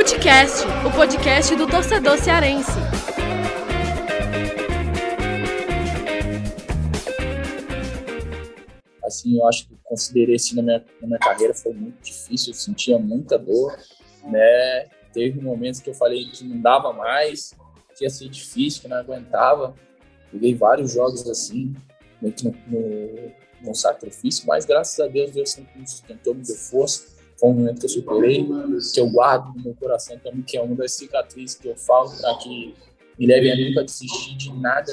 Futecast, o podcast do torcedor cearense. Assim, eu acho que considerei assim na minha, na minha carreira foi muito difícil, eu sentia muita dor, né? Teve momentos que eu falei que não dava mais, que ia ser difícil, que não aguentava. Peguei vários jogos assim, meio que no, no, no sacrifício, mas graças a Deus Deus sempre me sustentou, me deu força. Foi um momento que eu superei, que eu guardo no meu coração também, que é uma das cicatrizes que eu falo para que me leve a nunca desistir de nada,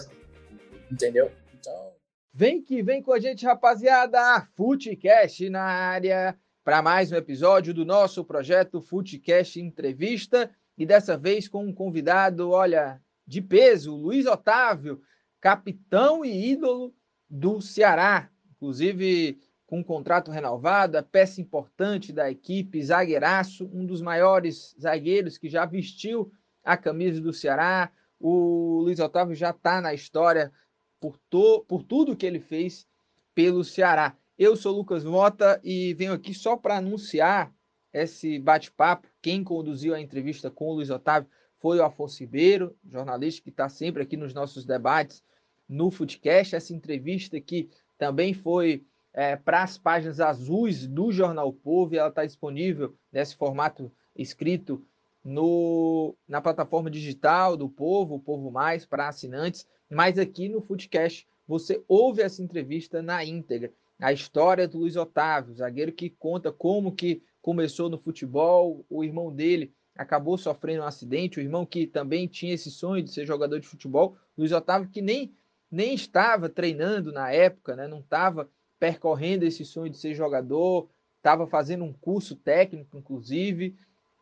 entendeu? Então. Vem que vem com a gente, rapaziada! Futecast na área para mais um episódio do nosso projeto Futecast Entrevista e dessa vez com um convidado, olha, de peso, Luiz Otávio, capitão e ídolo do Ceará, inclusive com um contrato renovado, peça importante da equipe, zagueiraço, um dos maiores zagueiros que já vestiu a camisa do Ceará. O Luiz Otávio já está na história por, to, por tudo que ele fez pelo Ceará. Eu sou Lucas Mota e venho aqui só para anunciar esse bate-papo. Quem conduziu a entrevista com o Luiz Otávio foi o Afonso Ribeiro, jornalista que está sempre aqui nos nossos debates no Footcast. Essa entrevista que também foi é, para as páginas azuis do Jornal Povo e ela está disponível nesse formato escrito no, na plataforma digital do Povo, o Povo Mais, para assinantes. Mas aqui no Footcast você ouve essa entrevista na íntegra. A história do Luiz Otávio, zagueiro que conta como que começou no futebol, o irmão dele acabou sofrendo um acidente, o irmão que também tinha esse sonho de ser jogador de futebol, Luiz Otávio que nem, nem estava treinando na época, né? não estava percorrendo esse sonho de ser jogador, estava fazendo um curso técnico, inclusive,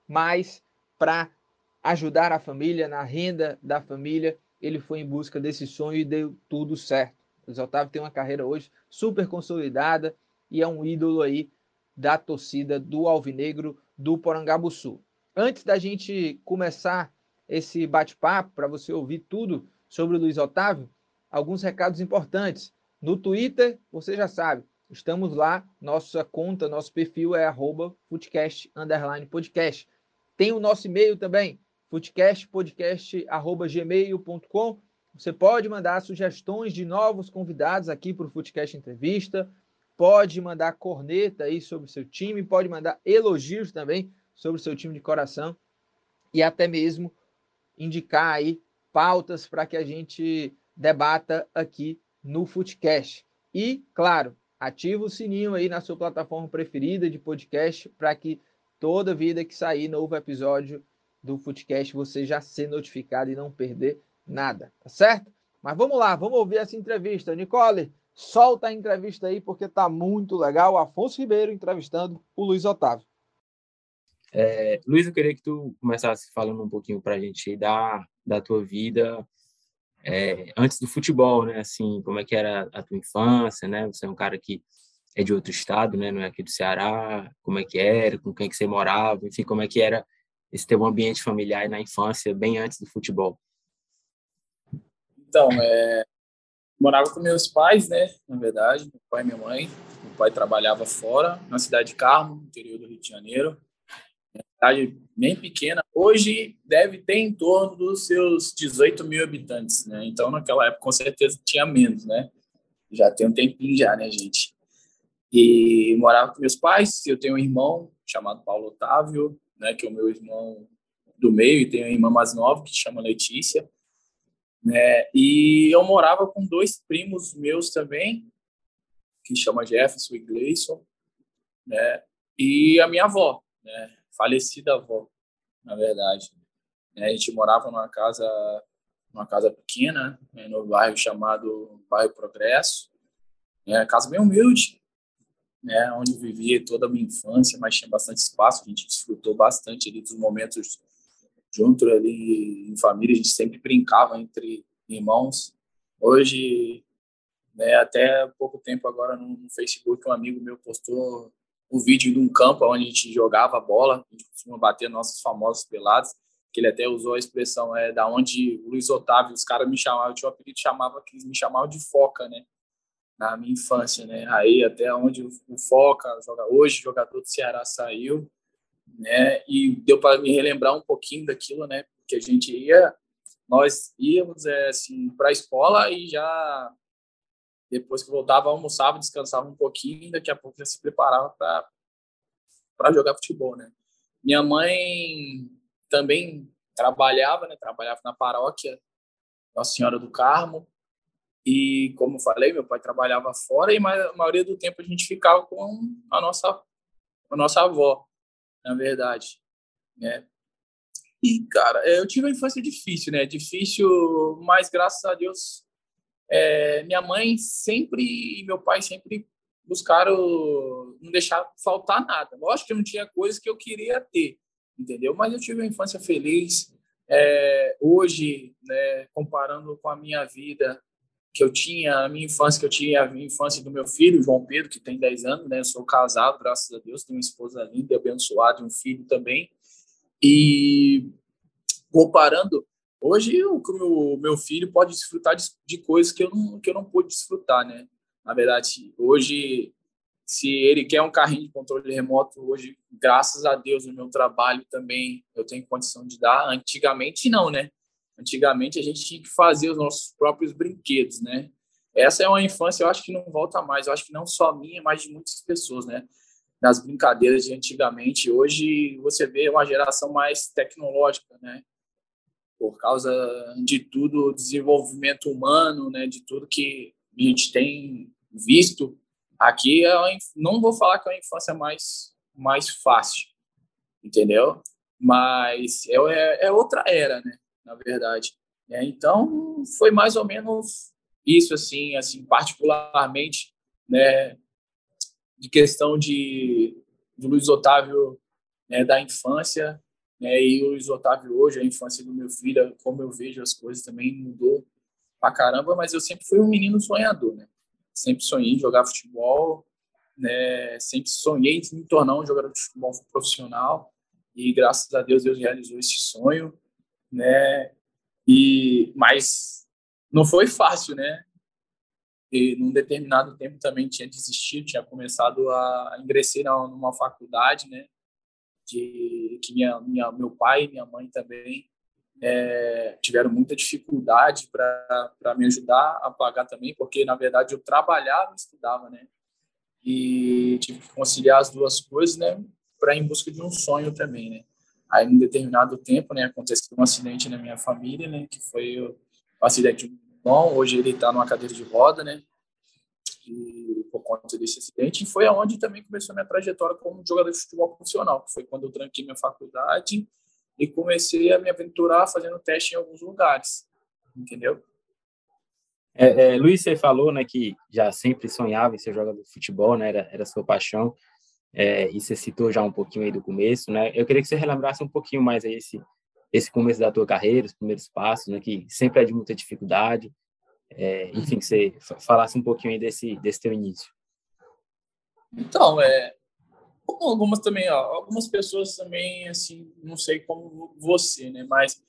mas para ajudar a família, na renda da família, ele foi em busca desse sonho e deu tudo certo. O Luiz Otávio tem uma carreira hoje super consolidada e é um ídolo aí da torcida do Alvinegro do Porangabuçu. Antes da gente começar esse bate-papo, para você ouvir tudo sobre o Luiz Otávio, alguns recados importantes. No Twitter, você já sabe, estamos lá, nossa conta, nosso perfil é arroba podcast. Tem o nosso e-mail também, footcastpodcast.gmail.com. Você pode mandar sugestões de novos convidados aqui para o Footcast Entrevista, pode mandar corneta aí sobre o seu time, pode mandar elogios também sobre o seu time de coração e até mesmo indicar aí pautas para que a gente debata aqui no Footcast. E, claro, ativa o sininho aí na sua plataforma preferida de podcast para que toda vida que sair novo episódio do Footcast você já ser notificado e não perder nada, tá certo? Mas vamos lá, vamos ouvir essa entrevista. Nicole, solta a entrevista aí porque tá muito legal. Afonso Ribeiro entrevistando o Luiz Otávio. É, Luiz, eu queria que tu começasse falando um pouquinho para a gente da, da tua vida é, antes do futebol, né? Assim, como é que era a tua infância, né? Você é um cara que é de outro estado, né? Não é aqui do Ceará. Como é que era? Com quem que você morava? Enfim, como é que era esse teu ambiente familiar na infância, bem antes do futebol? Então, é, morava com meus pais, né? Na verdade, meu pai e minha mãe. Meu pai trabalhava fora, na cidade de Carmo, interior do Rio de Janeiro cidade bem pequena. Hoje deve ter em torno dos seus 18 mil habitantes, né? Então, naquela época, com certeza, tinha menos, né? Já tem um tempinho já, né, gente? E morava com meus pais. Eu tenho um irmão chamado Paulo Otávio, né? Que é o meu irmão do meio. E tenho uma irmã mais nova, que chama Letícia. Né? E eu morava com dois primos meus também, que chama Jefferson e Gleison, né? E a minha avó, né? falecida avó, na verdade. É, a gente morava numa casa, numa casa pequena, né, no bairro chamado Bairro Progresso, né, casa bem humilde, né, onde eu vivia toda a minha infância, mas tinha bastante espaço, a gente desfrutou bastante ali dos momentos junto ali em família, a gente sempre brincava entre irmãos. Hoje, né, até pouco tempo agora no Facebook, um amigo meu postou o vídeo de um campo onde a gente jogava bola, a gente costuma bater nossos famosos pelados, que ele até usou a expressão é da onde o Luiz Otávio, os caras me chamavam, eu tinha um apelido chamava que eles me chamavam de Foca, né? Na minha infância, né? Aí até onde o Foca, joga hoje jogador do Ceará saiu, né? E deu para me relembrar um pouquinho daquilo, né? Que a gente ia, nós íamos é, assim para a escola e já depois que voltava almoçava, descansava um pouquinho, daqui a pouco já se preparava para para jogar futebol, né? Minha mãe também trabalhava, né? Trabalhava na paróquia Nossa Senhora do Carmo. E, como eu falei, meu pai trabalhava fora e a maioria do tempo a gente ficava com a nossa, a nossa avó, na verdade. Né? E, cara, eu tive uma infância difícil, né? Difícil, mas graças a Deus, é, minha mãe sempre e meu pai sempre buscaram não deixar faltar nada. Lógico que não tinha coisas que eu queria ter, entendeu? Mas eu tive uma infância feliz. É, hoje, né, comparando com a minha vida que eu tinha, a minha infância que eu tinha, a minha infância do meu filho, João Pedro, que tem 10 anos, né? Eu sou casado, graças a Deus, tenho uma esposa linda abençoada e um filho também. E comparando, hoje o meu, meu filho pode desfrutar de, de coisas que eu não que eu não pude desfrutar, né? Na verdade, hoje, se ele quer um carrinho de controle remoto, hoje, graças a Deus, no meu trabalho também eu tenho condição de dar. Antigamente, não, né? Antigamente a gente tinha que fazer os nossos próprios brinquedos, né? Essa é uma infância, eu acho que não volta mais. Eu acho que não só minha, mas de muitas pessoas, né? Nas brincadeiras de antigamente. Hoje você vê uma geração mais tecnológica, né? Por causa de tudo, desenvolvimento humano, né? De tudo que a gente tem visto aqui, é não vou falar que é uma infância mais, mais fácil, entendeu? Mas é, é, é outra era, né? Na verdade. É, então, foi mais ou menos isso, assim, assim particularmente, né? De questão de, de Luiz Otávio né, da infância, né, e o Luiz Otávio hoje, a infância do meu filho, como eu vejo as coisas também mudou pra caramba, mas eu sempre fui um menino sonhador, né? sempre sonhei em jogar futebol, né? Sempre sonhei em me tornar um jogador de futebol profissional e graças a Deus Deus realizou esse sonho, né? E mas não foi fácil, né? E num determinado tempo também tinha desistido, tinha começado a ingressar numa faculdade, né? De que minha, minha meu pai e minha mãe também é, tiveram muita dificuldade para me ajudar a pagar também, porque na verdade eu trabalhava e estudava, né? E tive que conciliar as duas coisas, né? Para em busca de um sonho também, né? Aí, em determinado tempo, né, aconteceu um acidente na minha família, né? Que foi o, acidente de um Hoje ele está numa cadeira de roda, né? E por conta desse acidente, e foi aonde também começou a minha trajetória como jogador de futebol profissional, que foi quando eu tranquei minha faculdade e comecei a me aventurar fazendo teste em alguns lugares, entendeu? É, é, Luiz, você falou, né, que já sempre sonhava em ser jogador de futebol, né, era, era sua paixão, é, e você citou já um pouquinho aí do começo, né, eu queria que você relembrasse um pouquinho mais aí esse, esse começo da tua carreira, os primeiros passos, né, que sempre é de muita dificuldade, é, enfim, você falasse um pouquinho aí desse, desse teu início. Então, é, como algumas também, ó, algumas pessoas também, assim, não sei como você, né, mas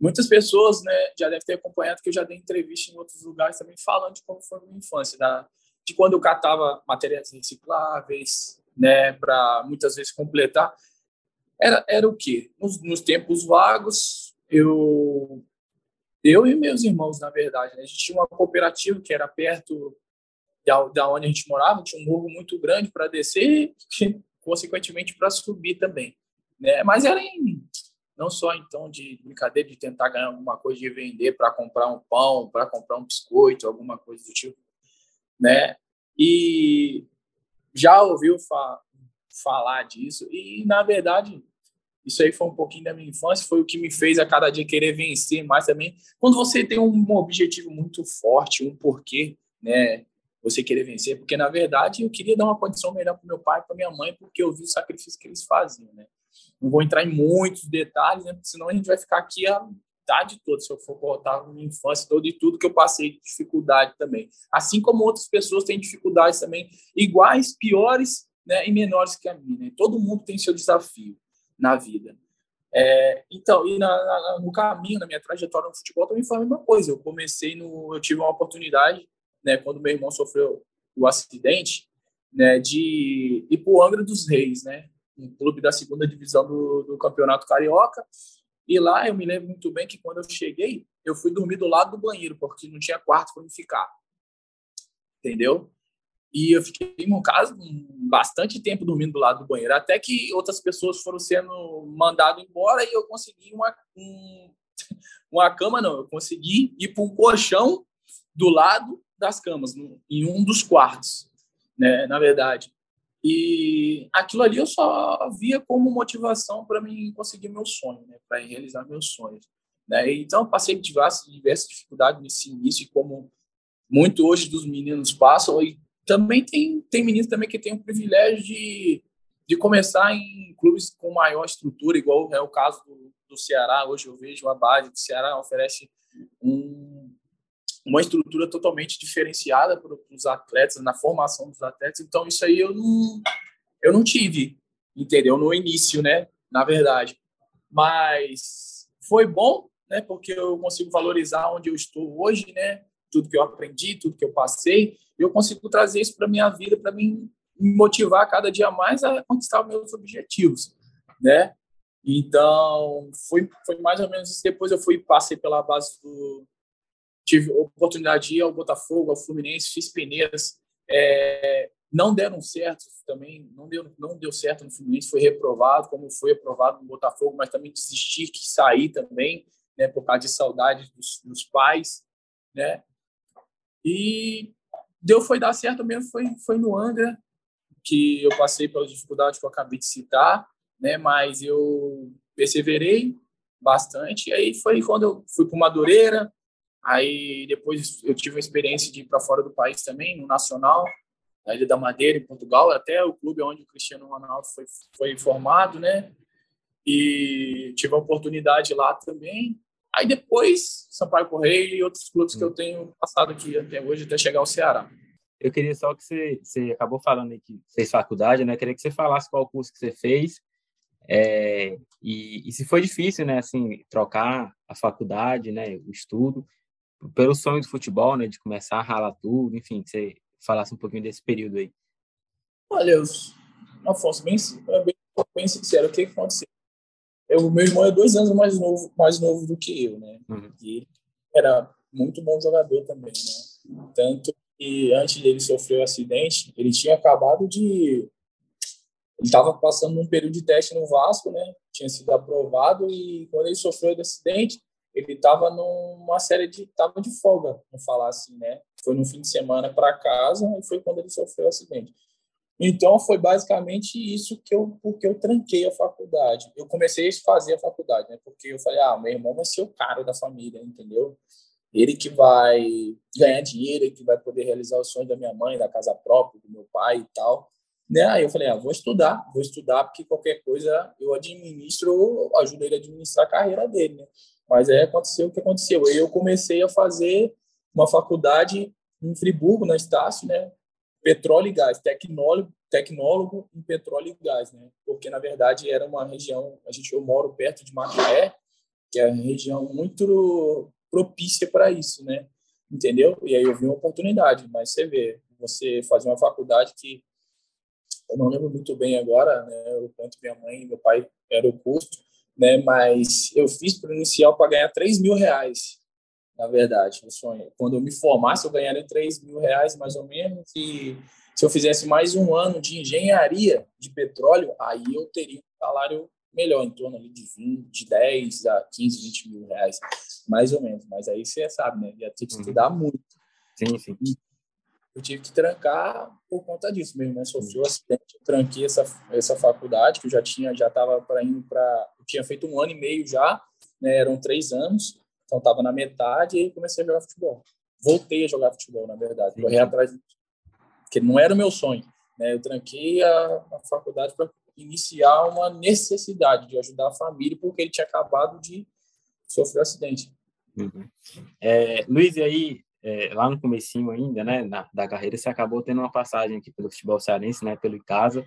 muitas pessoas, né, já devem ter acompanhado que eu já dei entrevista em outros lugares também falando de como foi minha infância, da, de quando eu catava materiais recicláveis, né, para muitas vezes completar. Era, era o quê? Nos, nos tempos vagos, eu eu e meus irmãos, na verdade, né, a gente tinha uma cooperativa que era perto da, onde a gente morava, tinha um morro muito grande para descer e, consequentemente, para subir também. Né? Mas era em, não só, então, de brincadeira, de tentar ganhar alguma coisa, de vender para comprar um pão, para comprar um biscoito, alguma coisa do tipo. Né? E já ouviu fa falar disso e, na verdade, isso aí foi um pouquinho da minha infância, foi o que me fez a cada dia querer vencer mais também. Quando você tem um objetivo muito forte, um porquê, né? você querer vencer, porque na verdade eu queria dar uma condição melhor para meu pai, para minha mãe, porque eu vi o sacrifício que eles faziam, né? Não vou entrar em muitos detalhes, né? Porque senão a gente vai ficar aqui a tarde toda, se eu for contar a minha infância toda e tudo que eu passei de dificuldade também. Assim como outras pessoas têm dificuldades também iguais, piores, né, e menores que a minha. Né? Todo mundo tem seu desafio na vida. É, então, e na, na, no caminho, na minha trajetória no futebol, também foi a mesma coisa. Eu comecei no, eu tive uma oportunidade né, quando meu irmão sofreu o acidente, né, de ir para o Angra dos Reis, né? um clube da segunda divisão do, do Campeonato Carioca. E lá eu me lembro muito bem que quando eu cheguei, eu fui dormir do lado do banheiro, porque não tinha quarto para me ficar. Entendeu? E eu fiquei, no caso, bastante tempo dormindo do lado do banheiro, até que outras pessoas foram sendo mandadas embora e eu consegui uma, um, uma cama, não, eu consegui ir para um colchão do lado das camas, em um dos quartos, né, na verdade. E aquilo ali eu só via como motivação para mim conseguir meu sonho, né, para realizar meus sonhos. Né? Então, passei diversas, diversas dificuldades nesse início, como muito hoje dos meninos passam, e também tem, tem meninos também que têm o privilégio de, de começar em clubes com maior estrutura, igual é o caso do, do Ceará. Hoje eu vejo a base do Ceará oferece um, uma estrutura totalmente diferenciada para os atletas, na formação dos atletas. Então, isso aí eu não, eu não tive, entendeu? No início, né? Na verdade. Mas foi bom, né? Porque eu consigo valorizar onde eu estou hoje, né? Tudo que eu aprendi, tudo que eu passei, eu consigo trazer isso para minha vida, para me motivar cada dia mais a conquistar meus objetivos, né? Então, foi, foi mais ou menos isso. Depois eu fui passei pela base do, tive oportunidade de ir ao Botafogo, ao Fluminense, fiz peneiras, é, não deram certo também, não deu, não deu certo no Fluminense, foi reprovado, como foi aprovado no Botafogo, mas também desistir, que sair também, né, por causa de saudade dos, dos pais, né, e deu, foi dar certo mesmo, foi, foi no Angra, que eu passei pelas dificuldades que eu acabei de citar, né, mas eu perseverei bastante, e aí foi quando eu fui para Madureira, Aí depois eu tive a experiência de ir para fora do país também, no Nacional, na Ilha da Madeira, em Portugal, até o clube onde o Cristiano Ronaldo foi, foi formado, né? E tive a oportunidade lá também. Aí depois, Sampaio Correia e outros clubes que eu tenho passado aqui até hoje, até chegar ao Ceará. Eu queria só que você, você acabou falando aí que fez faculdade, né? Eu queria que você falasse qual curso que você fez é, e, e se foi difícil, né? Assim, trocar a faculdade, né? O estudo pelo sonho do futebol, né, de começar a ralar tudo, enfim, que você falasse um pouquinho desse período aí. Olha, Afonso, bem, bem, bem sincero, o que aconteceu? Eu, meu irmão é dois anos mais novo, mais novo do que eu, né? Uhum. E ele era muito bom jogador também, né? Tanto que antes dele sofrer o um acidente, ele tinha acabado de ele estava passando um período de teste no Vasco, né? Tinha sido aprovado e quando ele sofreu o acidente, ele estava numa série de tava de folga, vamos falar assim, né? Foi no fim de semana para casa e foi quando ele sofreu o acidente. Então foi basicamente isso que eu porque eu tranquei a faculdade. Eu comecei a fazer a faculdade, né? Porque eu falei, ah, meu irmão vai ser o cara da família, entendeu? Ele que vai ganhar dinheiro, ele que vai poder realizar os sonhos da minha mãe, da casa própria, do meu pai e tal. Né? Aí eu falei, ah, vou estudar, vou estudar porque qualquer coisa eu administro, eu ajudo ele a administrar a carreira dele, né? Mas aí aconteceu o que aconteceu. Eu comecei a fazer uma faculdade em Friburgo, na Estácio, né? Petróleo e gás, tecnólogo, tecnólogo em petróleo e gás, né? Porque na verdade era uma região, a gente eu moro perto de Macaé, que é uma região muito propícia para isso, né? Entendeu? E aí eu vi uma oportunidade, mas você vê, você fazer uma faculdade que eu não lembro muito bem agora, né? O quanto minha mãe e meu pai era o custo, né? Mas eu fiz para inicial para ganhar 3 mil reais, na verdade, o sonho. Quando eu me formasse, eu ganharia 3 mil reais, mais ou menos, e se eu fizesse mais um ano de engenharia de petróleo, aí eu teria um salário melhor, em torno ali de 20, de 10 a 15, 20 mil reais, mais ou menos. Mas aí você sabe, né? Ia ter que uhum. estudar muito. Sim, sim eu tive que trancar por conta disso mesmo, né? Sofreu um acidente, eu tranquei essa, essa faculdade, que eu já tinha, já estava para indo para. Eu tinha feito um ano e meio já, né? Eram três anos, então estava na metade e comecei a jogar futebol. Voltei a jogar futebol, na verdade, correr atrás, porque não era o meu sonho, né? Eu tranquei a, a faculdade para iniciar uma necessidade de ajudar a família, porque ele tinha acabado de sofrer um acidente. Uhum. É, Luiz, e aí, é, lá no comecinho ainda, né, na, da carreira, você acabou tendo uma passagem aqui pelo futebol cearense, né, pelo Icasa.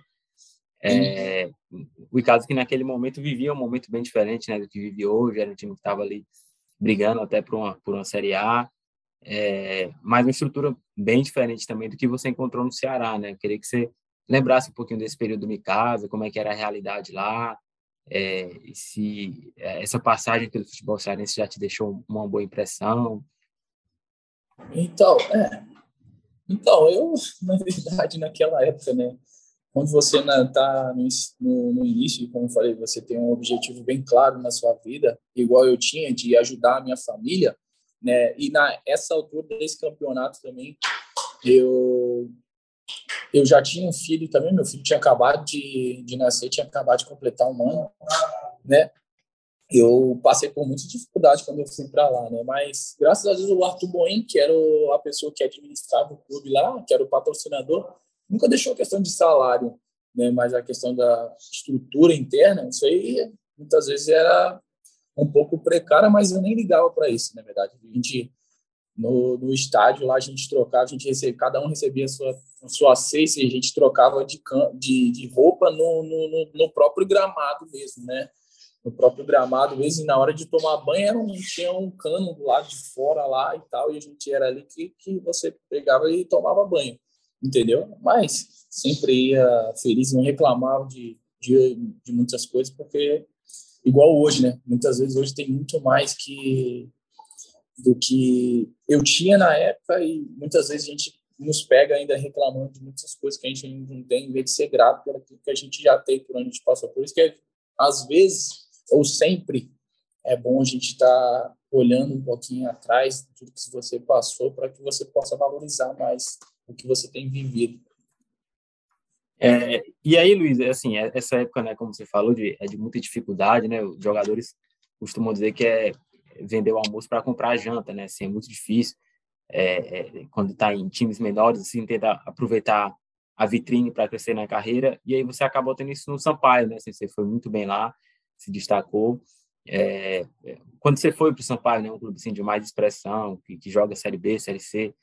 É, o Icasa que naquele momento vivia um momento bem diferente, né, do que vive hoje, era um time que estava ali brigando até por uma, por uma Série A, é, mas uma estrutura bem diferente também do que você encontrou no Ceará, né, eu queria que você lembrasse um pouquinho desse período do casa, como é que era a realidade lá, é, se é, essa passagem pelo futebol cearense já te deixou uma boa impressão. Então, é. Então, eu, na verdade, naquela época, né, quando você está no, no, no, início, como eu falei, você tem um objetivo bem claro na sua vida, igual eu tinha, de ajudar a minha família, né? E na essa altura desse campeonato também, eu eu já tinha um filho também, meu filho tinha acabado de, de nascer, tinha acabado de completar um ano, né? Eu passei por muita dificuldade quando eu fui para lá, né? Mas graças a Deus o Arthur Boen, que era a pessoa que administrava o clube lá, que era o patrocinador, nunca deixou a questão de salário, né? Mas a questão da estrutura interna, isso aí muitas vezes era um pouco precária, mas eu nem ligava para isso, na verdade. A gente no, no estádio lá a gente trocava, a gente recebia, cada um recebia a sua, a sua cesta e a gente trocava de, de, de roupa no, no, no, próprio gramado mesmo, né? No próprio gramado mesmo, e na hora de tomar banho era um, tinha um cano do lado de fora lá e tal, e a gente era ali que, que você pegava e tomava banho, entendeu? Mas sempre ia feliz, não reclamava de, de, de muitas coisas, porque igual hoje, né? Muitas vezes hoje tem muito mais que do que eu tinha na época e muitas vezes a gente nos pega ainda reclamando de muitas coisas que a gente não tem, em vez de ser grato pelo que a gente já tem, por onde a gente passou. Por isso que, é, às vezes, ou sempre, é bom a gente estar tá olhando um pouquinho atrás de tudo que você passou para que você possa valorizar mais o que você tem vivido. É, e aí, Luiz, assim, é, essa época, né, como você falou, de, é de muita dificuldade, né? Os jogadores costumam dizer que é vender o almoço para comprar a janta, né? Assim, é muito difícil. É, é, quando está em times menores, assim, tenta aproveitar a vitrine para crescer na carreira, e aí você acabou tendo isso no Sampaio, né? Assim, você foi muito bem lá, se destacou. É, é quando você foi para o Sampaio, né, um clube assim, de mais expressão, que, que joga Série B, Série C,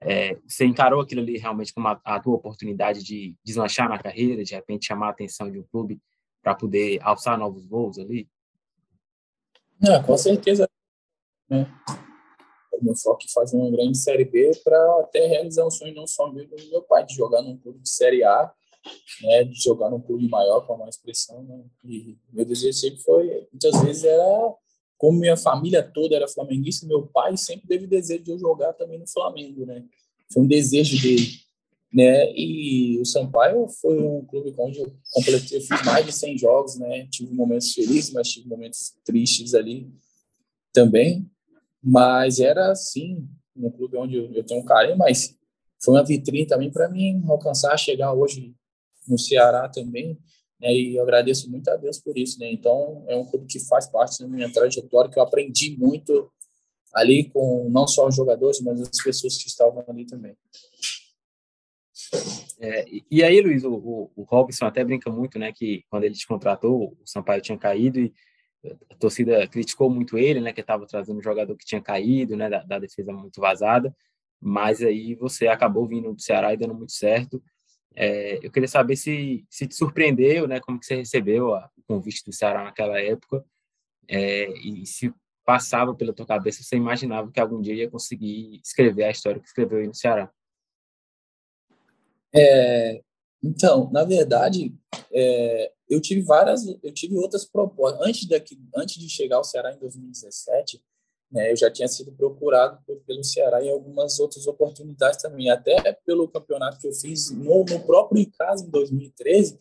é, você encarou aquilo ali realmente como a, a tua oportunidade de deslanchar na carreira, de repente chamar a atenção de um clube para poder alçar novos voos ali? Não, com certeza né? O meu foco é fazer uma grande Série B para até realizar um sonho não só meu, do meu pai, de jogar num clube de Série A, né, de jogar num clube maior, com uma expressão. Né? E meu desejo sempre foi, muitas vezes era, como minha família toda era flamenguista, meu pai sempre teve desejo de eu jogar também no Flamengo, né? Foi um desejo dele, né? E o Sampaio foi um clube onde eu completei, eu fiz mais de 100 jogos, né? Tive momentos felizes, mas tive momentos tristes ali também, mas era assim, um clube onde eu, tenho um carinho, mas foi uma vitrine também para mim alcançar, chegar hoje no Ceará também, né, e eu agradeço muito a Deus por isso, né, então é um clube que faz parte da minha trajetória, que eu aprendi muito ali com não só os jogadores, mas as pessoas que estavam ali também. É, e aí, Luiz, o, o, o, Robson até brinca muito, né, que quando ele te contratou, o Sampaio tinha caído e a torcida criticou muito ele, né, que estava trazendo um jogador que tinha caído, né, da, da, defesa muito vazada, mas aí você acabou vindo do Ceará e dando muito certo. É, eu queria saber se, se te surpreendeu, né, como que você recebeu a, o convite do Ceará naquela época, é, e se passava pela tua cabeça, você imaginava que algum dia ia conseguir escrever a história que escreveu aí no Ceará? É, então, na verdade, é, eu tive várias, eu tive outras propostas. Antes, daqui, antes de chegar ao Ceará em 2017, né, eu já tinha sido procurado pelo Ceará em algumas outras oportunidades também, até pelo campeonato que eu fiz no, no próprio Icasa em 2013,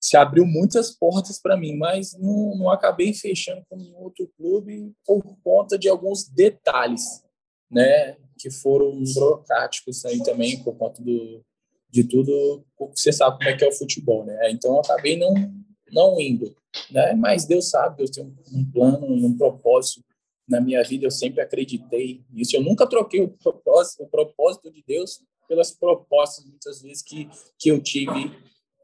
se abriu muitas portas para mim, mas não, não acabei fechando com outro clube por conta de alguns detalhes, né, que foram burocráticos aí também por conta do, de tudo, você sabe como é que é o futebol, né? Então eu acabei não não indo, né? Mas Deus sabe, Deus tem um plano, um propósito na minha vida. Eu sempre acreditei nisso. Eu nunca troquei o propósito, o propósito de Deus pelas propostas muitas vezes que que eu tive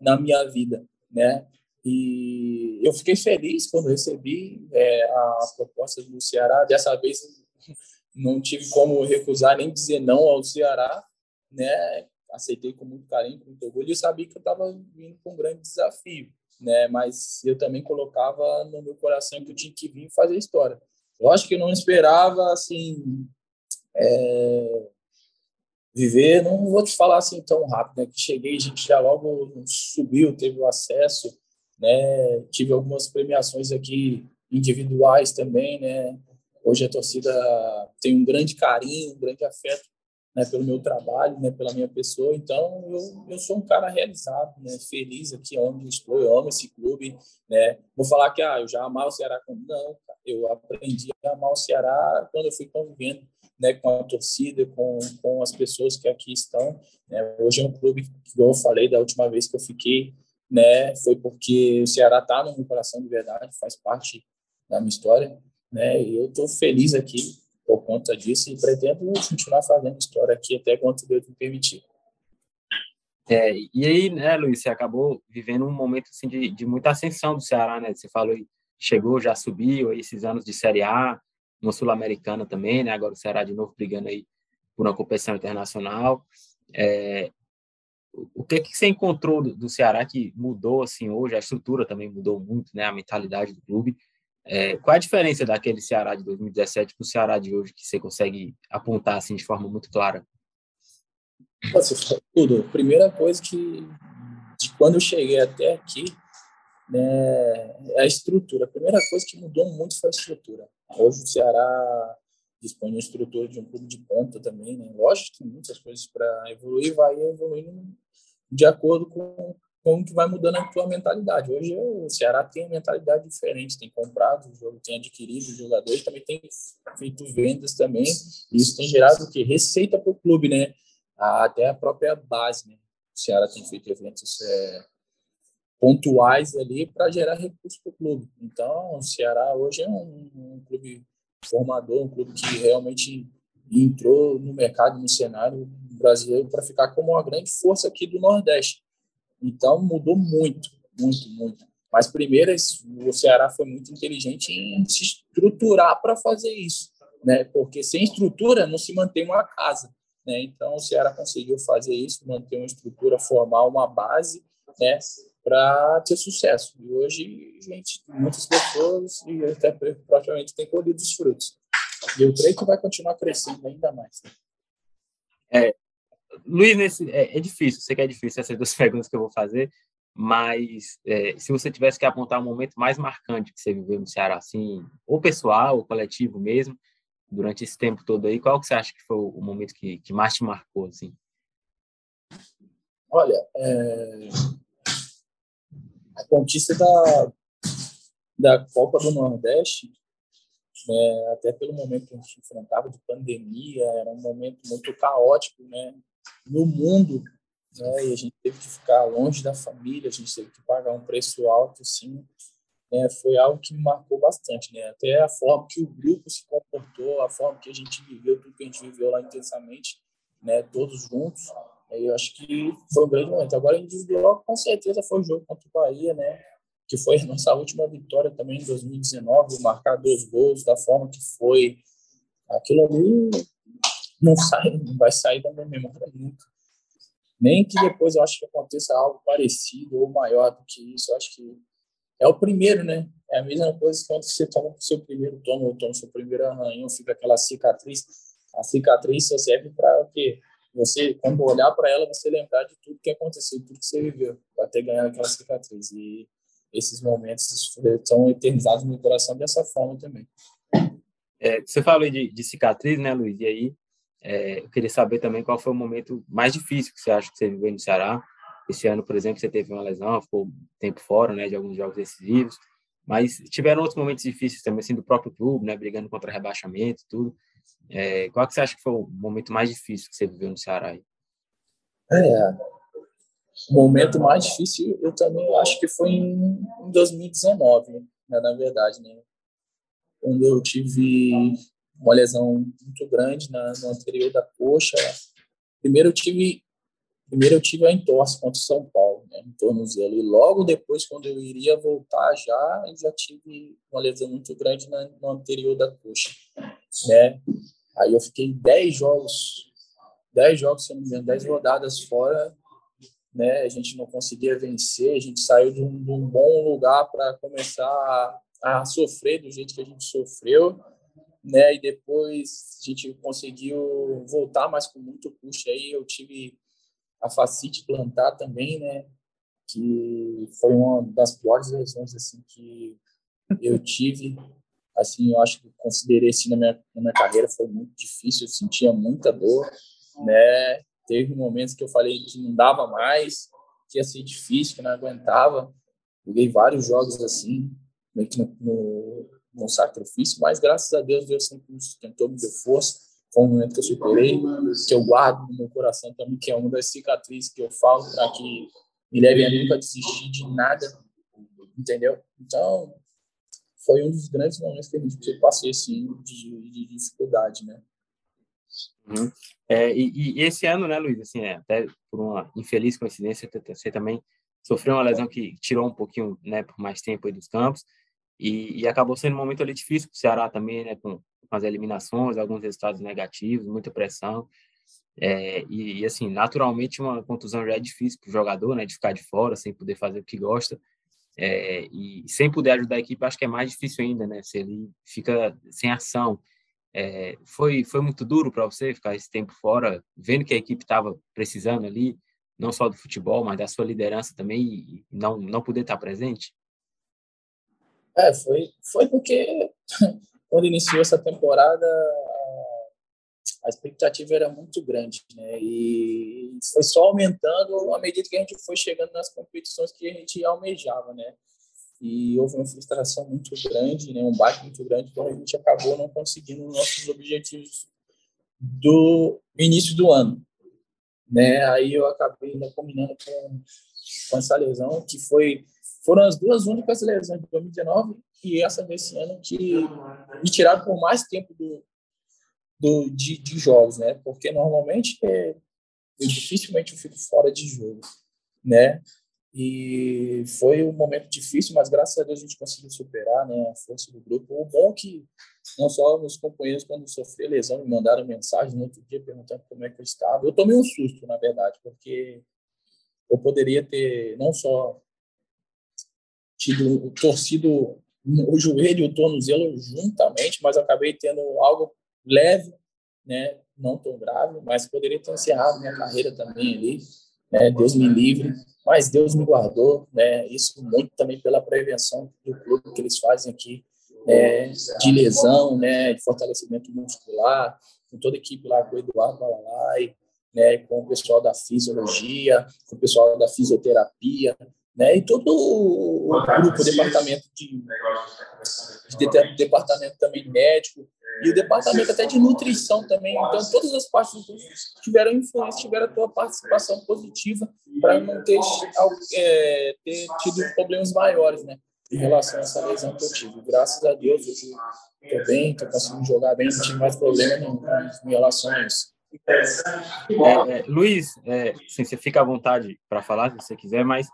na minha vida, né? E eu fiquei feliz quando recebi é, a proposta do Ceará. Dessa vez não tive como recusar nem dizer não ao Ceará, né? aceitei com muito carinho, com muito orgulho, eu sabia que eu estava vindo com um grande desafio, né? Mas eu também colocava no meu coração que eu tinha que vir fazer história. Eu acho que não esperava, assim, é... viver, não vou te falar assim tão rápido, né? Que cheguei, a gente já logo subiu, teve o acesso, né? Tive algumas premiações aqui individuais também, né? Hoje a torcida tem um grande carinho, um grande afeto né, pelo meu trabalho, né, pela minha pessoa. Então, eu, eu sou um cara realizado, né, feliz aqui onde estou, eu amo esse clube. Né. Vou falar que ah, eu já amava o Ceará. Não, eu aprendi a amar o Ceará quando eu fui convivendo né, com a torcida, com, com as pessoas que aqui estão. Né. Hoje é um clube que, eu falei da última vez que eu fiquei, né, foi porque o Ceará está no meu coração de verdade, faz parte da minha história. Né, e eu estou feliz aqui por conta disso e pretendo continuar fazendo história aqui até quanto Deus me permitir. É, e aí, né, Luiz, você acabou vivendo um momento assim, de, de muita ascensão do Ceará, né? Você falou, chegou, já subiu esses anos de Série A, uma Sul-Americana também, né? Agora o Ceará de novo brigando aí por uma competição internacional. É, o que que você encontrou do, do, Ceará que mudou assim hoje? A estrutura também mudou muito, né? A mentalidade do clube. É, qual a diferença daquele Ceará de 2017 para o Ceará de hoje que você consegue apontar assim de forma muito clara? Você tudo. Primeira coisa que de quando eu cheguei até aqui, né, é a estrutura. A primeira coisa que mudou muito foi a estrutura. Hoje o Ceará dispõe de uma estrutura de um clube de ponta também, né? Lógico que muitas coisas para evoluir vai evoluindo de acordo com como que vai mudando a tua mentalidade. Hoje o Ceará tem uma mentalidade diferente, tem comprado o jogo, tem adquirido jogadores, também tem feito vendas também, e isso tem gerado o quê? Receita para o clube, né? Até a própria base, né? O Ceará tem feito eventos é, pontuais ali para gerar recursos para o clube. Então, o Ceará hoje é um, um clube formador, um clube que realmente entrou no mercado, no cenário brasileiro para ficar como uma grande força aqui do Nordeste. Então, mudou muito, muito, muito. Mas, primeiro, o Ceará foi muito inteligente em se estruturar para fazer isso, né? Porque sem estrutura não se mantém uma casa, né? Então, o Ceará conseguiu fazer isso, manter uma estrutura, formar uma base, né? Para ter sucesso. E hoje, gente, muitas pessoas e até praticamente têm colhido os frutos. E eu creio que vai continuar crescendo ainda mais. É, Luiz, nesse, é, é, difícil, sei que é difícil essas duas perguntas que eu vou fazer, mas é, se você tivesse que apontar um momento mais marcante que você viveu no Ceará, assim, ou pessoal, ou coletivo mesmo, durante esse tempo todo aí, qual que você acha que foi o momento que, que mais te marcou, assim? Olha, é... a conquista da, da Copa do Nordeste, né, até pelo momento que a gente enfrentava de pandemia, era um momento muito caótico, né? No mundo, né? E a gente teve que ficar longe da família, a gente teve que pagar um preço alto, sim. Né? Foi algo que me marcou bastante, né? Até a forma que o grupo se comportou, a forma que a gente viveu, tudo que a gente viveu lá intensamente, né? Todos juntos. Eu acho que foi um grande momento. Agora, individual, com certeza foi o jogo contra o Bahia, né? Que foi a nossa última vitória também em 2019, marcar dois gols da forma que foi. Aquilo ali não sai, não vai sair da minha memória nunca. Nem que depois eu acho que aconteça algo parecido ou maior do que isso. Eu acho que é o primeiro, né? É a mesma coisa quando você toma o seu primeiro tomo, ou toma o seu primeiro arranhão, fica aquela cicatriz. A cicatriz só serve para o quê? Você, quando olhar para ela, você lembrar de tudo que aconteceu, tudo que você viveu, para ter ganhado aquela cicatriz. E esses momentos são eternizados no coração dessa forma também. É, você falou de, de cicatriz, né, Luiz? E aí, é, eu queria saber também qual foi o momento mais difícil que você acha que você viveu no Ceará. Esse ano, por exemplo, você teve uma lesão, ficou tempo fora, né, de alguns jogos decisivos. Mas tiveram outros momentos difíceis também, assim, do próprio clube, né, brigando contra rebaixamento, tudo. É, qual que você acha que foi o momento mais difícil que você viveu no Ceará? Aí? É, o momento mais difícil eu também acho que foi em, em 2019, né, na verdade, né? Quando eu tive uma lesão muito grande na, no anterior da coxa. Primeiro eu tive, primeiro eu tive a entorse contra o São Paulo, né, em tornozelo. E logo depois, quando eu iria voltar já, eu já tive uma lesão muito grande na, no anterior da coxa, né? Aí eu fiquei 10 jogos, 10 jogos, se não me engano, 10 rodadas fora, né? A gente não conseguia vencer, a gente saiu de um, de um bom lugar para começar a, a sofrer do jeito que a gente sofreu né? E depois a gente conseguiu voltar, mas com muito custo aí. Eu tive a facite plantar também, né? Que foi uma das piores lesões assim que eu tive. Assim, eu acho que considerei assim na minha, na minha carreira foi muito difícil, eu sentia muita dor, né? Teve momentos que eu falei que não dava mais, que ia ser difícil, que não aguentava. Joguei vários jogos assim, meio que no, no, no sacrifício, mas graças a Deus Deus sempre me sustentou, me deu força. Foi um momento que eu superei, que eu guardo no meu coração também, que é uma das cicatrizes que eu falo para que me leve a nunca desistir de nada, entendeu? Então, foi um dos grandes momentos que, a gente, passei assim, de, de dificuldade, né? Uhum. É, e, e, esse ano, né, Luiz, assim, é, até por uma infeliz coincidência, você também sofreu uma lesão que tirou um pouquinho, né, por mais tempo aí dos campos, e, e acabou sendo um momento ali difícil para o Ceará também, né, com, com, as eliminações, alguns resultados negativos, muita pressão, é, e, e, assim, naturalmente uma contusão já é difícil para o jogador, né, de ficar de fora, sem poder fazer o que gosta, é, e sem poder ajudar a equipe, acho que é mais difícil ainda, né? Se ele fica sem ação. É, foi, foi muito duro para você ficar esse tempo fora, vendo que a equipe estava precisando ali, não só do futebol, mas da sua liderança também, e não, não poder estar presente? É, foi, foi porque quando iniciou essa temporada, a expectativa era muito grande, né? E foi só aumentando à medida que a gente foi chegando nas competições que a gente almejava, né? E houve uma frustração muito grande, né? Um baque muito grande, então a gente acabou não conseguindo nossos objetivos do início do ano, né? Aí eu acabei ainda combinando com, com essa lesão, que foi foram as duas únicas lesões de 2019 e essa desse ano que me tiraram por mais tempo do, do, de, de jogos, né? Porque normalmente é, eu dificilmente eu fico fora de jogo, né? E foi um momento difícil, mas graças a Deus a gente conseguiu superar, né? A força do grupo. O bom é que não só meus companheiros quando sofri lesão me mandaram mensagem no outro dia perguntando como é que eu estava. Eu tomei um susto, na verdade, porque eu poderia ter não só tido torcido o joelho e o tornozelo juntamente, mas acabei tendo algo leve, né? Não tão grave, mas poderia ter encerrado minha carreira também ali, né? Deus me livre, mas Deus me guardou, né? Isso muito também pela prevenção do clube que eles fazem aqui, né? De lesão, né? De fortalecimento muscular, com toda a equipe lá, com o Eduardo né? Com o pessoal da fisiologia, com o pessoal da fisioterapia, né? E todo o grupo, o departamento de, de, departamento também médico e o departamento até de nutrição também. Então, todas as partes tiveram influência, tiveram a tua participação positiva para não ter, é, ter tido problemas maiores, né? Em relação a essa lesão que eu tive. Graças a Deus, eu estou bem, estou conseguindo jogar bem, não tive mais problema nenhum em relação a isso. É, é, Luiz, é, assim, você fica à vontade para falar se você quiser, mas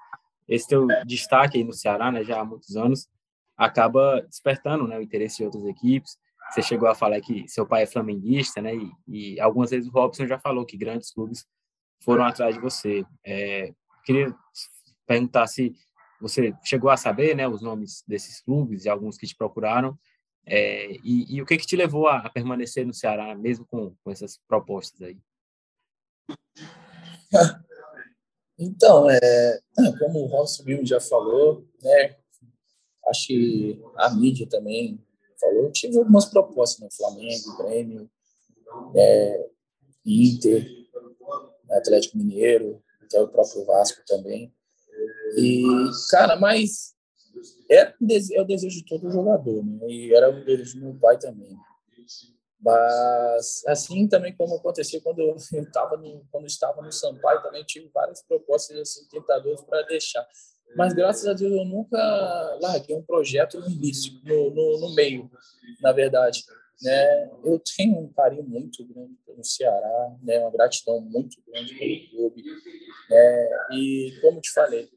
esse teu destaque aí no Ceará, né, já há muitos anos, acaba despertando né, o interesse de outras equipes. Você chegou a falar que seu pai é flamenguista, né, e, e algumas vezes o Robson já falou que grandes clubes foram atrás de você. É, queria perguntar se você chegou a saber né, os nomes desses clubes e alguns que te procuraram, é, e, e, o que, que te levou a, permanecer no Ceará, mesmo com, com essas propostas aí? Então, é, como o Robson mesmo já falou, né, acho que a mídia também falou, eu tive algumas propostas no né, Flamengo, Grêmio, é, Inter, Atlético Mineiro, até o próprio Vasco também. E, cara, mas é, é o desejo de todo jogador, né? E era o desejo do meu pai também. Mas assim também como aconteceu quando eu estava no quando estava no Sampaio também tive várias propostas assim tentadoras para deixar. Mas graças a Deus eu nunca larguei um projeto no início, no, no, no meio, na verdade. Né? Eu tenho um carinho muito grande pelo Ceará, né? uma gratidão muito grande pelo clube. Né? E como te falei,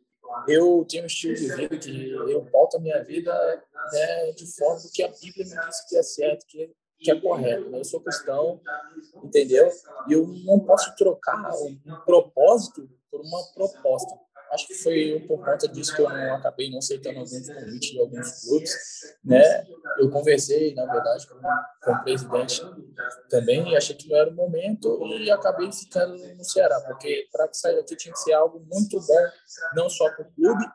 eu tenho um estilo de vida que eu pauto a minha vida né, de forma que a Bíblia me diz que é certo, que que é correto. Né? Eu sou cristão, entendeu? E eu não posso trocar um propósito por uma proposta. acho que foi por conta disso que eu não acabei não aceitando alguns convites de alguns clubes, né? Eu conversei, na verdade, com, com o presidente também e achei que não era o momento e acabei ficando no Ceará, porque para sair daqui tinha que ser algo muito bom, não só para o clube,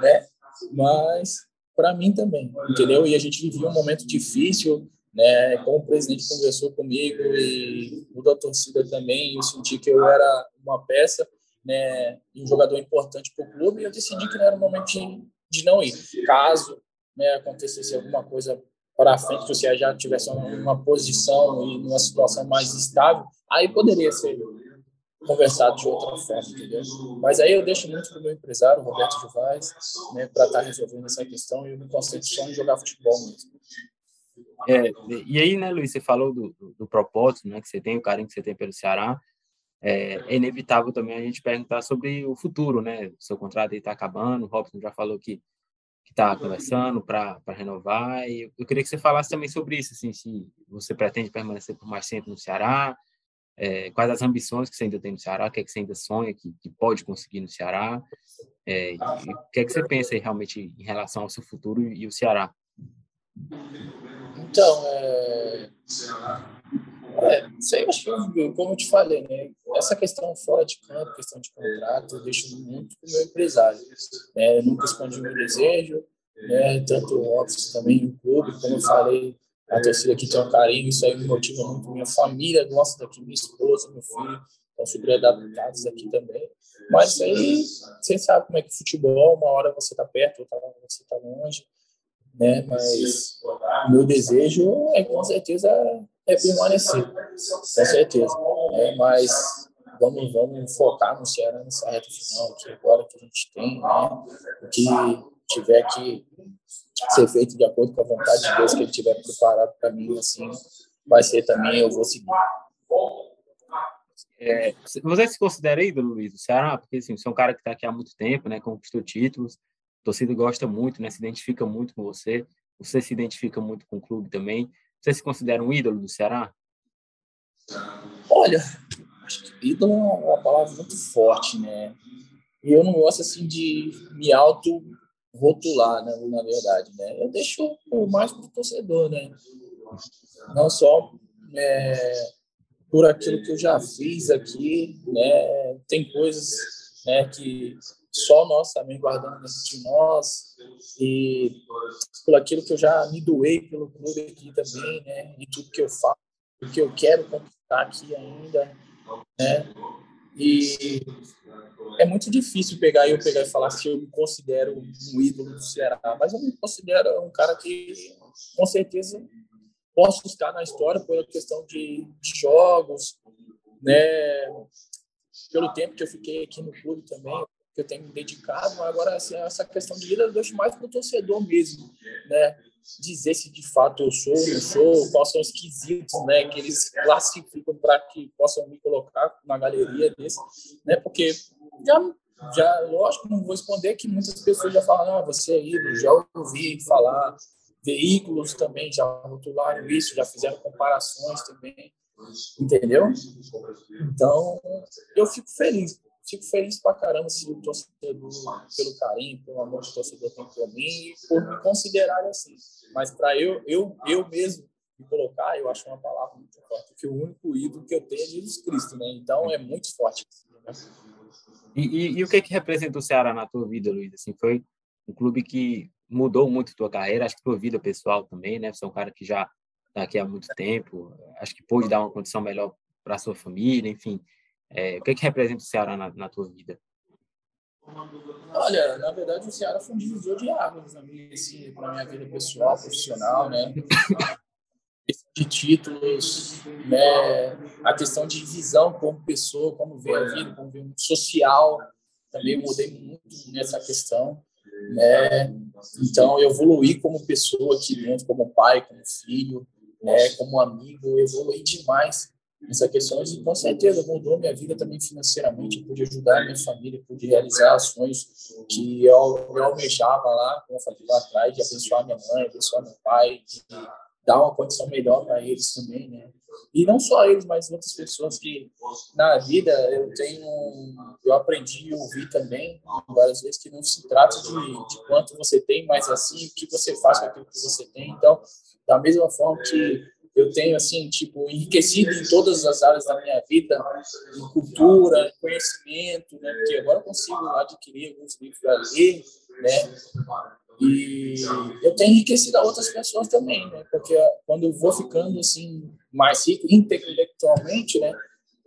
né? Mas para mim também, entendeu? E a gente vivia um momento difícil, né? Como o presidente conversou comigo e o da torcida também, eu senti que eu era uma peça, né? Um jogador importante para o clube e eu decidi que não era o momento de, de não ir. Caso né, acontecesse alguma coisa para frente, que você já tivesse uma posição e numa situação mais estável, aí poderia ser conversado de outra forma, entendeu? Mas aí eu deixo muito para o meu empresário, Roberto Givaz, né, para estar tá resolvendo essa questão e eu me concentro só em jogar futebol mesmo. É, e aí, né, Luiz, você falou do, do, do, propósito, né, que você tem, o carinho que você tem pelo Ceará. É, é inevitável também a gente perguntar sobre o futuro, né? O seu contrato está acabando, o Robson já falou que está conversando para renovar. E eu queria que você falasse também sobre isso, assim, se você pretende permanecer por mais tempo no Ceará, é, quais as ambições que você ainda tem no Ceará, o que é que você ainda sonha que, que pode conseguir no Ceará, é, o que é que você pensa aí, realmente em relação ao seu futuro e, e o Ceará? Então, é, é, sei, como eu te falei, né, essa questão fora de campo, questão de contrato, eu deixo muito para o meu empresário. É, nunca escondi o meu desejo, né, tanto o Robson também, o clube, como eu falei, a torcida aqui tem um carinho, isso aí me motiva muito. Minha família gosta daqui, minha esposa, meu filho, estão super adaptados aqui também. Mas aí, você sabe como é que futebol, uma hora você está perto, outra hora você está longe, né? Mas meu desejo é com certeza é permanecer, com certeza. É, mas vamos, vamos focar no Ceará nessa reta final aqui agora que a gente tem, né? O que tiver que ser feito de acordo com a vontade de Deus que ele tiver preparado para mim, assim, vai ser também, eu vou seguir. É, você se considera ídolo, Luiz, do Ceará? Porque assim, você é um cara que está aqui há muito tempo, né, conquistou títulos, torcida gosta muito, né, se identifica muito com você, você se identifica muito com o clube também. Você se considera um ídolo do Ceará? Olha, acho que ídolo é uma palavra muito forte, né? E eu não gosto assim de me auto rotular, né, na verdade, né? Eu deixo mais para o torcedor, né? Não só é, por aquilo que eu já fiz aqui, né? Tem coisas, né, que só nós também guardamos dentro de nós e por aquilo que eu já me doei pelo clube aqui também, né? E tudo que eu faço, o que eu quero conquistar aqui ainda, né? E é muito difícil pegar eu pegar e falar se eu me considero um ídolo do Ceará, mas eu me considero um cara que com certeza posso estar na história pela questão de, de jogos, né? Pelo tempo que eu fiquei aqui no clube também, que eu tenho me dedicado, agora assim, essa questão de vida eu deixo mais para o torcedor mesmo, né? Dizer se de fato eu sou, não sou, quais são os quesitos, né? Que eles classificam para que possam me colocar na galeria desse, né? Porque já, já, lógico, não vou esconder que muitas pessoas já falam, ah, você é ídolo, já ouvi falar, veículos também já rotularam isso, já fizeram comparações também, entendeu? Então, eu fico feliz, fico feliz pra caramba se o torcedor, pelo carinho, pelo amor que o torcedor tem por mim por me considerar assim. Mas para eu, eu, eu mesmo me colocar, eu acho uma palavra muito forte, porque o único ídolo que eu tenho é Jesus Cristo, né? Então é muito forte. Né? E, e, e, o que que representa o Ceará na tua vida, Luiz? Assim, foi um clube que mudou muito tua carreira, acho que tua vida pessoal também, né? Você é um cara que já está aqui há muito tempo, acho que pôde dar uma condição melhor para sua família, enfim. É, o que que representa o Ceará na, na tua vida? Olha, na verdade o Ceará foi um divisor de águas na minha, assim, minha vida pessoal, profissional, né? de títulos, né? a questão de visão como pessoa, como ver a vida, como ver social, também mudei muito nessa questão. Né? Então, eu evoluí como pessoa aqui dentro, como pai, como filho, né? como amigo, eu evoluí demais nessa questão e com certeza mudou minha vida também financeiramente, eu pude ajudar minha família, pude realizar ações que eu, eu almejava lá, como eu falei lá atrás, de abençoar minha mãe, abençoar meu pai, de dar uma condição melhor para eles também, né? E não só eles, mas outras pessoas que na vida eu tenho, eu aprendi a ouvir também várias vezes que não se trata de, de quanto você tem, mas assim o que você faz com aquilo que você tem. Então, da mesma forma que eu tenho assim tipo enriquecido em todas as áreas da minha vida em cultura conhecimento né? Porque agora eu consigo adquirir alguns livros ler né? E eu tenho enriquecido a outras pessoas também né? Porque quando eu vou ficando assim mais rico intelectualmente né?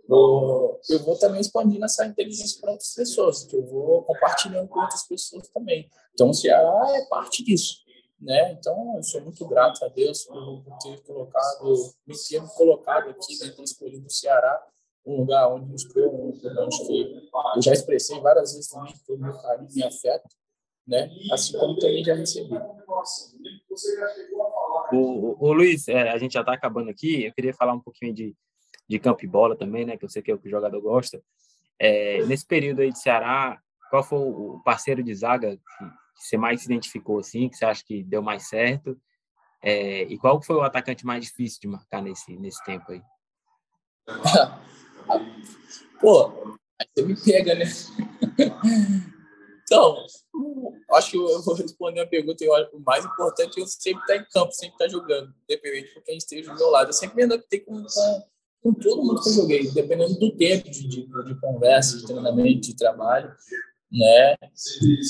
Eu vou também expandindo essa inteligência para outras pessoas que eu vou compartilhando com outras pessoas também. Então o Ceará é parte disso né? Então, eu sou muito grato a Deus por ter colocado, me ter colocado aqui, né, ter escolhido o Ceará, um lugar onde lugar onde que eu já expressei várias vezes também todo o meu carinho e afeto, né? Assim como também já recebi. O, o, Luiz, é, a gente já está acabando aqui. Eu queria falar um pouquinho de, de campo e bola também, né? Que eu sei que é o que o jogador gosta. É, nesse período aí de Ceará, qual foi o parceiro de zaga que, você mais se identificou, assim, que você acha que deu mais certo? É, e qual foi o atacante mais difícil de marcar nesse, nesse tempo aí? Pô, aí você me pega, né? então, acho que eu vou responder a pergunta. Eu acho que o mais importante é eu sempre estar em campo, sempre estar jogando, independente de quem esteja do meu lado. Eu sempre me adaptei com, com, com todo mundo que eu joguei, dependendo do tempo de, de, de conversa, de treinamento, de trabalho né?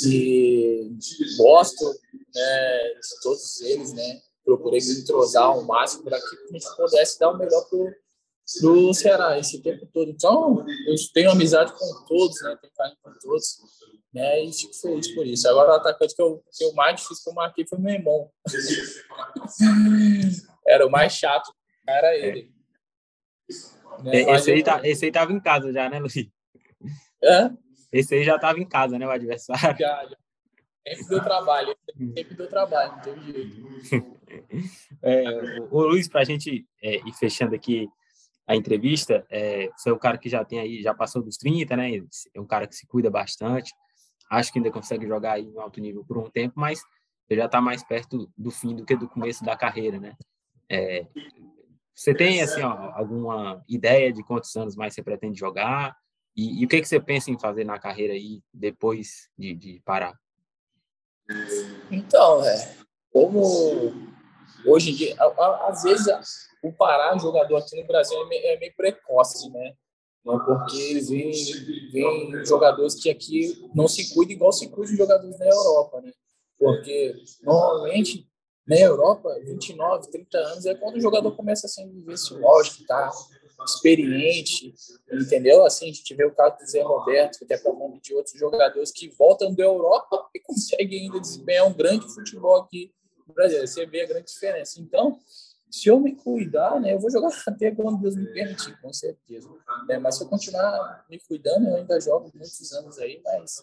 E gosto né, de todos eles, né? Procurei me entrosar ao máximo para que a gente pudesse dar o melhor pro, pro Ceará esse tempo todo. Então, eu tenho amizade com todos, né? Tenho carinho com todos, né? E fico feliz por isso. Agora, o atacante que eu, que eu mais difícil que eu marquei foi meu irmão. Era o mais chato, era ele. Né? Esse, aí tá, esse aí tava em casa já, né, Luci? É? Esse aí já estava em casa, né, o adversário? Já, já. Sempre deu trabalho, sempre deu trabalho, não teve jeito. É, o, o Luiz, para a gente é, ir fechando aqui a entrevista, é, você é um cara que já tem aí, já passou dos 30, né? É um cara que se cuida bastante. Acho que ainda consegue jogar aí em alto nível por um tempo, mas já está mais perto do fim do que do começo da carreira, né? É, você tem assim ó, alguma ideia de quantos anos mais você pretende jogar? E, e, o que, que você pensa em fazer na carreira aí depois de, de parar? Então, é, como hoje em dia, às vezes o parar jogador aqui no Brasil é meio, é meio precoce, né? Porque eles veem, veem jogadores que aqui não se cuidam igual se cuidam jogadores na Europa, né? Porque normalmente na Europa, 29, 30 anos é quando o jogador começa a viver esse lógico, tá? Experiente, entendeu? Assim, a gente vê o caso do Zé Roberto, que é comum de outros jogadores que voltam da Europa e conseguem ainda desempenhar um grande futebol aqui no Brasil. Você vê a grande diferença. Então, se eu me cuidar, né, eu vou jogar até quando Deus me permitir, com certeza. Né? Mas se eu continuar me cuidando, eu ainda jogo muitos anos aí, mas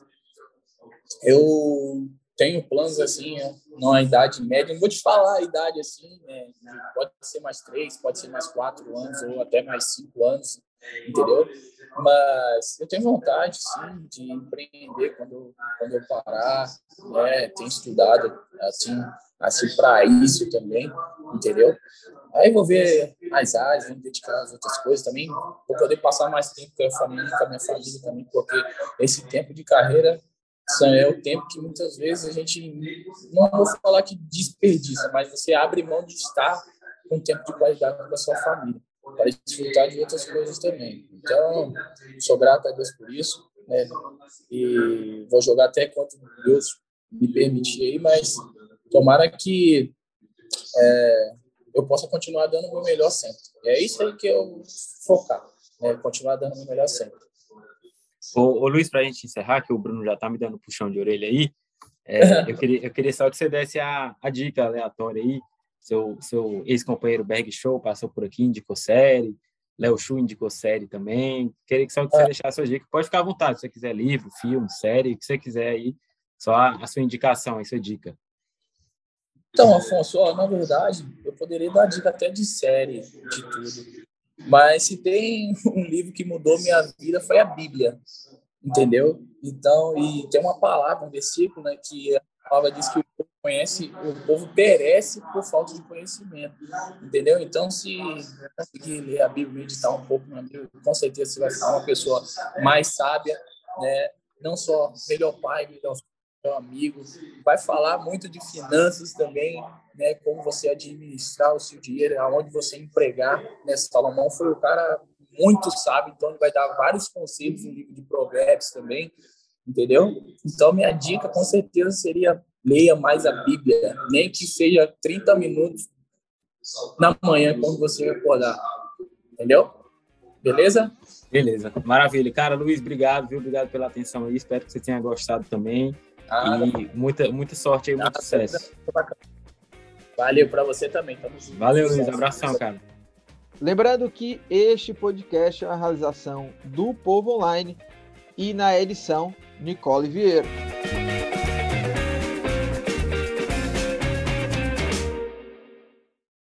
eu tenho planos assim, numa idade média, não vou te falar a idade assim, né? pode ser mais três, pode ser mais quatro anos, ou até mais cinco anos, entendeu? Mas eu tenho vontade, sim, de empreender quando, quando eu parar, né? Tenho estudado, assim, assim para isso também, entendeu? Aí vou ver as áreas, vou me dedicar às outras coisas também, vou poder passar mais tempo com a família, com a minha família também, porque esse tempo de carreira é o tempo que muitas vezes a gente, não vou falar que desperdiça, mas você abre mão de estar com tempo de qualidade com a sua família, para desfrutar de outras coisas também. Então, sou grato a Deus por isso, né? E vou jogar até quanto Deus me permitir aí, mas tomara que é, eu possa continuar dando o meu melhor sempre. É isso aí que eu focar, né? Continuar dando o meu melhor sempre. Ô, ô Luiz, para a gente encerrar, que o Bruno já está me dando puxão de orelha aí, é, eu, queria, eu queria só que você desse a, a dica aleatória aí. Seu, seu ex-companheiro Berg Show passou por aqui, indicou série. Léo Chu indicou série também. Queria que só que você é. deixasse a sua dica. Pode ficar à vontade, se você quiser livro, filme, série, o que você quiser aí. Só a, a sua indicação, a sua dica. Então, Afonso, ó, na verdade, eu poderia dar dica até de série, de tudo. Mas se tem um livro que mudou minha vida foi a Bíblia, entendeu? Então, e tem uma palavra, um versículo, né, que a palavra diz que o conhece, o povo perece por falta de conhecimento, entendeu? Então, se conseguir ler a Bíblia, meditar um pouco na Bíblia, com certeza você vai ficar uma pessoa mais sábia, né? Não só melhor pai, melhor meu amigo, vai falar muito de finanças também, né, como você administrar o seu dinheiro, aonde você empregar, né, Salomão foi o cara muito sábio, então ele vai dar vários conselhos no livro de provérbios também, entendeu? Então minha dica com certeza seria leia mais a Bíblia, nem que seja 30 minutos na manhã quando você acordar, entendeu? Beleza? Beleza, maravilha. Cara, Luiz, obrigado, viu? Obrigado pela atenção aí. Espero que você tenha gostado também. Ah, e muita, muita sorte aí, muito sucesso. Valeu para você também. Valeu, Luiz. Abração, cara. Lembrando que este podcast é a realização do Povo Online e na edição Nicole Vieira.